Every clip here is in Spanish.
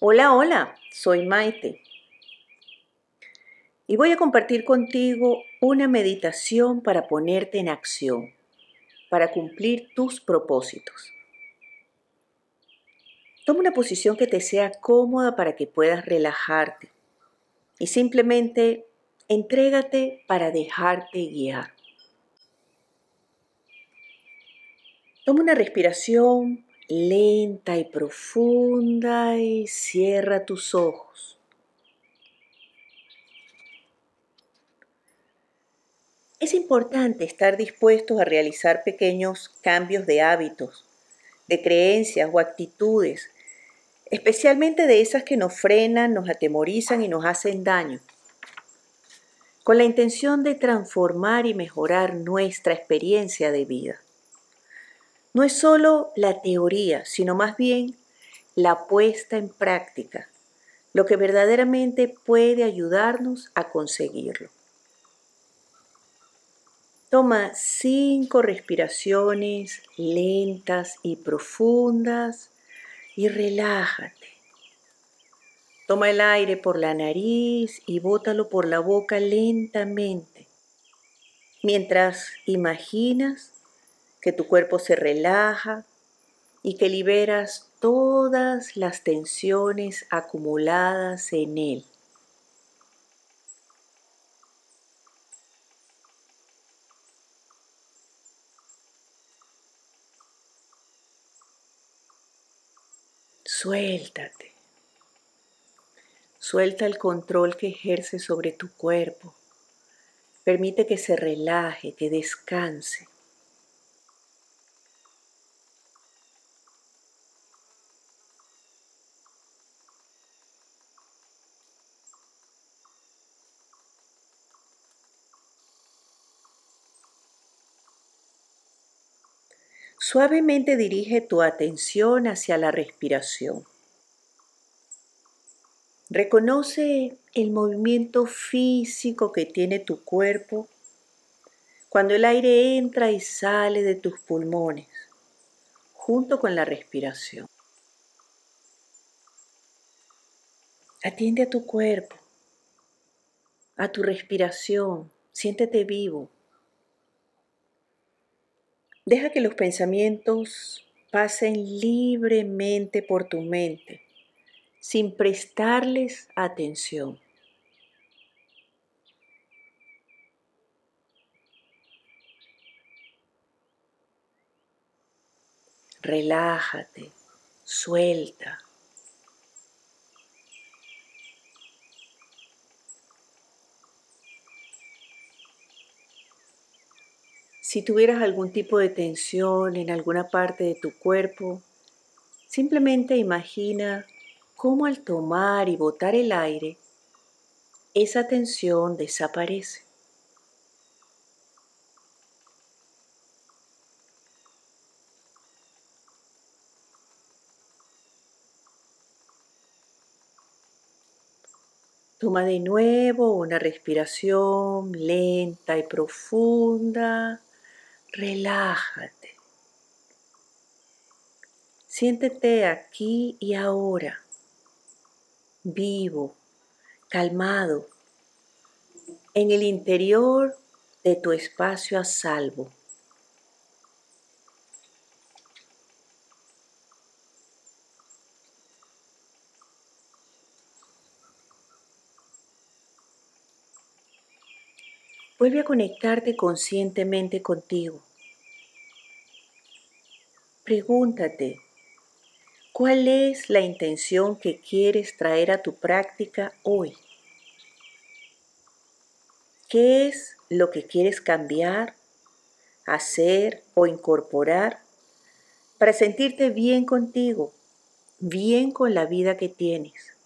Hola, hola, soy Maite. Y voy a compartir contigo una meditación para ponerte en acción, para cumplir tus propósitos. Toma una posición que te sea cómoda para que puedas relajarte y simplemente entrégate para dejarte guiar. Toma una respiración lenta y profunda y cierra tus ojos. Es importante estar dispuestos a realizar pequeños cambios de hábitos, de creencias o actitudes, especialmente de esas que nos frenan, nos atemorizan y nos hacen daño, con la intención de transformar y mejorar nuestra experiencia de vida no es solo la teoría, sino más bien la puesta en práctica, lo que verdaderamente puede ayudarnos a conseguirlo. Toma cinco respiraciones lentas y profundas y relájate. Toma el aire por la nariz y bótalo por la boca lentamente, mientras imaginas que tu cuerpo se relaja y que liberas todas las tensiones acumuladas en él. Suéltate. Suelta el control que ejerce sobre tu cuerpo. Permite que se relaje, que descanse. Suavemente dirige tu atención hacia la respiración. Reconoce el movimiento físico que tiene tu cuerpo cuando el aire entra y sale de tus pulmones, junto con la respiración. Atiende a tu cuerpo, a tu respiración, siéntete vivo. Deja que los pensamientos pasen libremente por tu mente sin prestarles atención. Relájate, suelta. Si tuvieras algún tipo de tensión en alguna parte de tu cuerpo, simplemente imagina cómo al tomar y botar el aire, esa tensión desaparece. Toma de nuevo una respiración lenta y profunda relájate. Siéntete aquí y ahora, vivo, calmado, en el interior de tu espacio a salvo. Vuelve a conectarte conscientemente contigo. Pregúntate, ¿cuál es la intención que quieres traer a tu práctica hoy? ¿Qué es lo que quieres cambiar, hacer o incorporar para sentirte bien contigo, bien con la vida que tienes?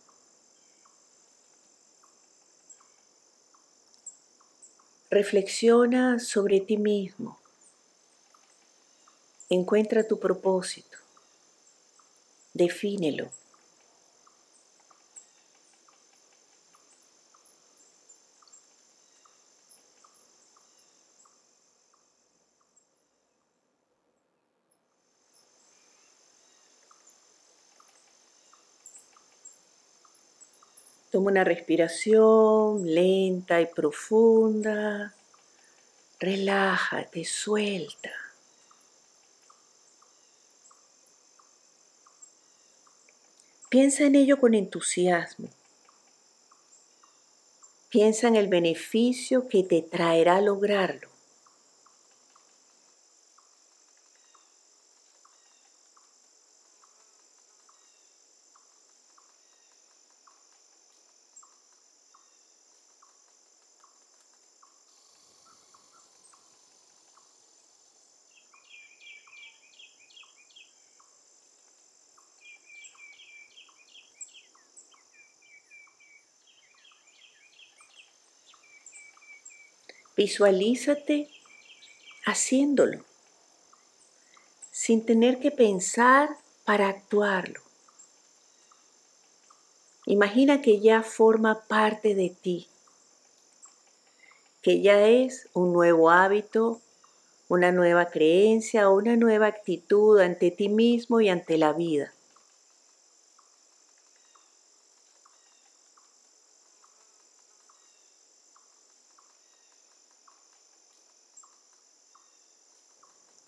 Reflexiona sobre ti mismo. Encuentra tu propósito. Defínelo. Toma una respiración lenta y profunda. Relájate, suelta. Piensa en ello con entusiasmo. Piensa en el beneficio que te traerá lograrlo. Visualízate haciéndolo, sin tener que pensar para actuarlo. Imagina que ya forma parte de ti, que ya es un nuevo hábito, una nueva creencia o una nueva actitud ante ti mismo y ante la vida.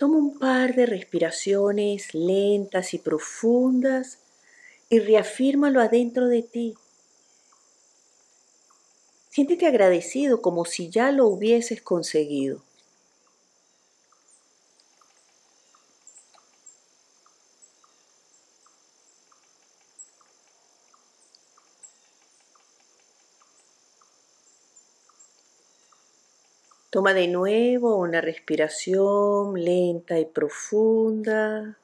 Toma un par de respiraciones lentas y profundas y reafírmalo adentro de ti. Siéntete agradecido como si ya lo hubieses conseguido. Toma de nuevo una respiración lenta y profunda.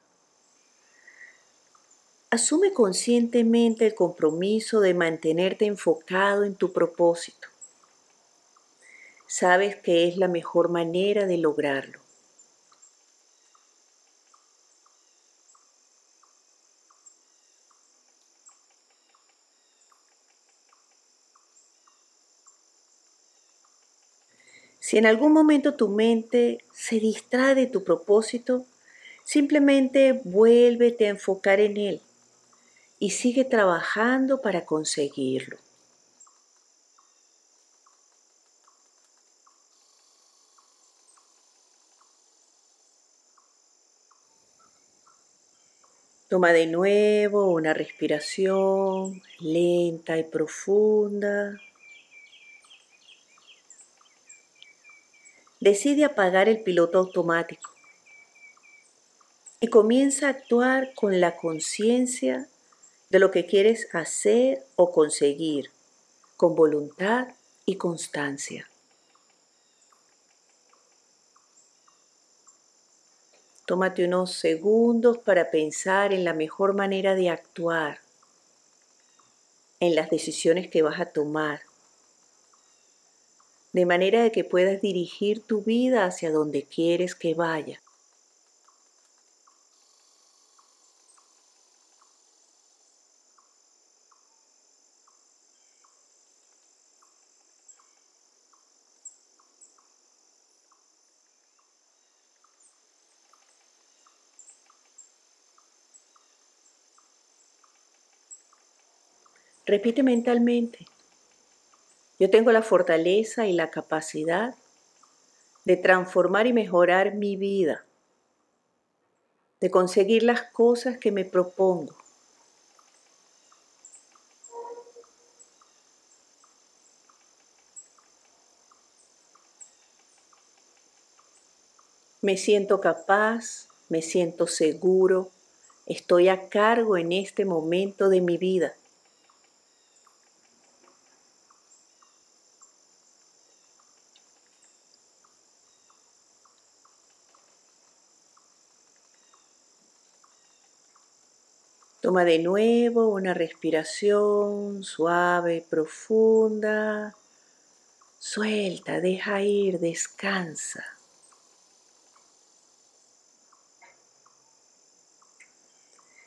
Asume conscientemente el compromiso de mantenerte enfocado en tu propósito. Sabes que es la mejor manera de lograrlo. Si en algún momento tu mente se distrae de tu propósito, simplemente vuélvete a enfocar en él y sigue trabajando para conseguirlo. Toma de nuevo una respiración lenta y profunda. Decide apagar el piloto automático y comienza a actuar con la conciencia de lo que quieres hacer o conseguir, con voluntad y constancia. Tómate unos segundos para pensar en la mejor manera de actuar, en las decisiones que vas a tomar de manera de que puedas dirigir tu vida hacia donde quieres que vaya. Repite mentalmente, yo tengo la fortaleza y la capacidad de transformar y mejorar mi vida, de conseguir las cosas que me propongo. Me siento capaz, me siento seguro, estoy a cargo en este momento de mi vida. Toma de nuevo una respiración suave, profunda. Suelta, deja ir, descansa.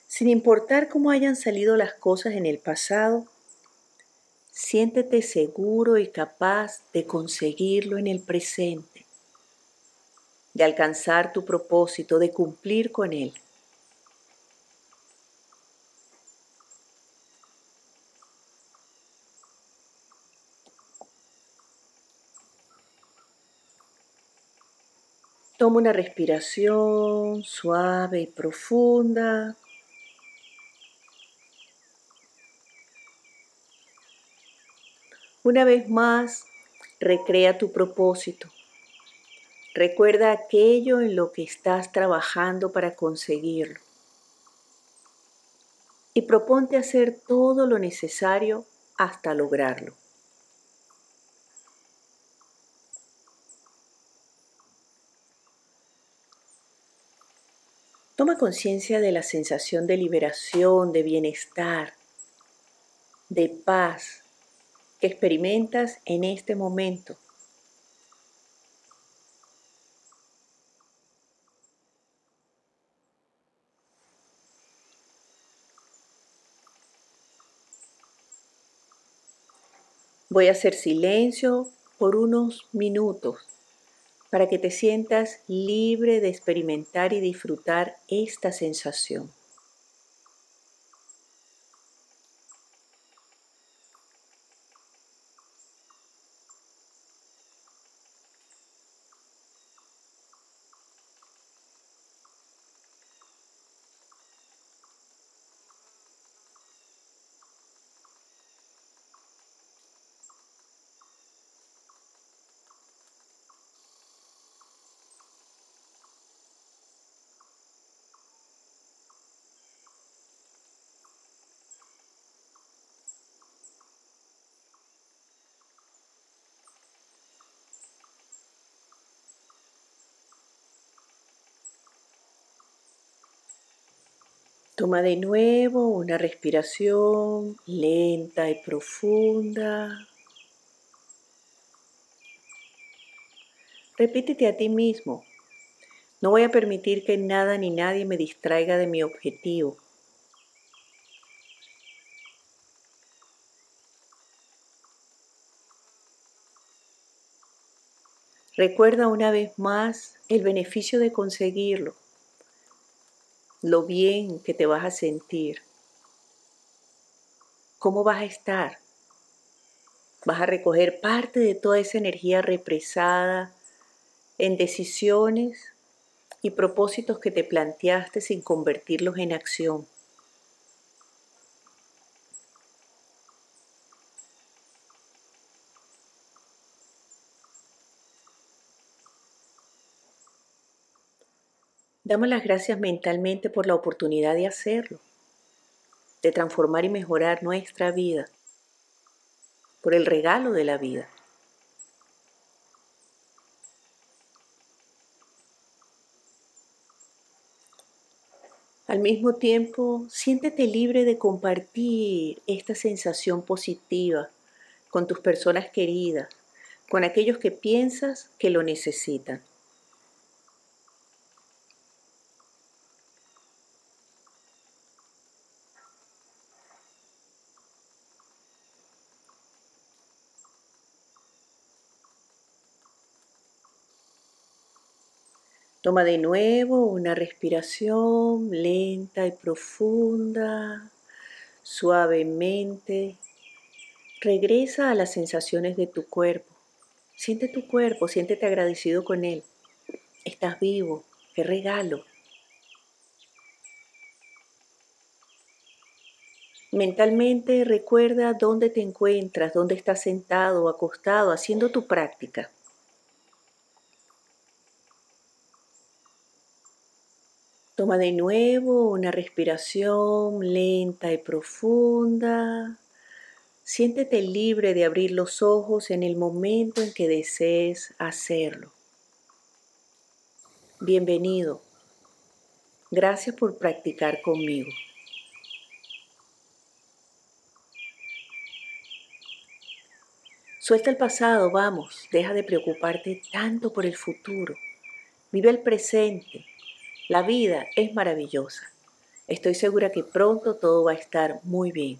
Sin importar cómo hayan salido las cosas en el pasado, siéntete seguro y capaz de conseguirlo en el presente, de alcanzar tu propósito, de cumplir con él. Toma una respiración suave y profunda. Una vez más, recrea tu propósito. Recuerda aquello en lo que estás trabajando para conseguirlo. Y proponte hacer todo lo necesario hasta lograrlo. Toma conciencia de la sensación de liberación, de bienestar, de paz que experimentas en este momento. Voy a hacer silencio por unos minutos para que te sientas libre de experimentar y disfrutar esta sensación. Toma de nuevo una respiración lenta y profunda. Repítete a ti mismo, no voy a permitir que nada ni nadie me distraiga de mi objetivo. Recuerda una vez más el beneficio de conseguirlo lo bien que te vas a sentir, cómo vas a estar. Vas a recoger parte de toda esa energía represada en decisiones y propósitos que te planteaste sin convertirlos en acción. Damos las gracias mentalmente por la oportunidad de hacerlo, de transformar y mejorar nuestra vida, por el regalo de la vida. Al mismo tiempo, siéntete libre de compartir esta sensación positiva con tus personas queridas, con aquellos que piensas que lo necesitan. Toma de nuevo una respiración lenta y profunda, suavemente. Regresa a las sensaciones de tu cuerpo. Siente tu cuerpo, siéntete agradecido con él. Estás vivo, qué regalo. Mentalmente recuerda dónde te encuentras, dónde estás sentado o acostado haciendo tu práctica. Toma de nuevo una respiración lenta y profunda. Siéntete libre de abrir los ojos en el momento en que desees hacerlo. Bienvenido. Gracias por practicar conmigo. Suelta el pasado, vamos, deja de preocuparte tanto por el futuro. Vive el presente la vida es maravillosa. Estoy segura que pronto todo va a estar muy bien.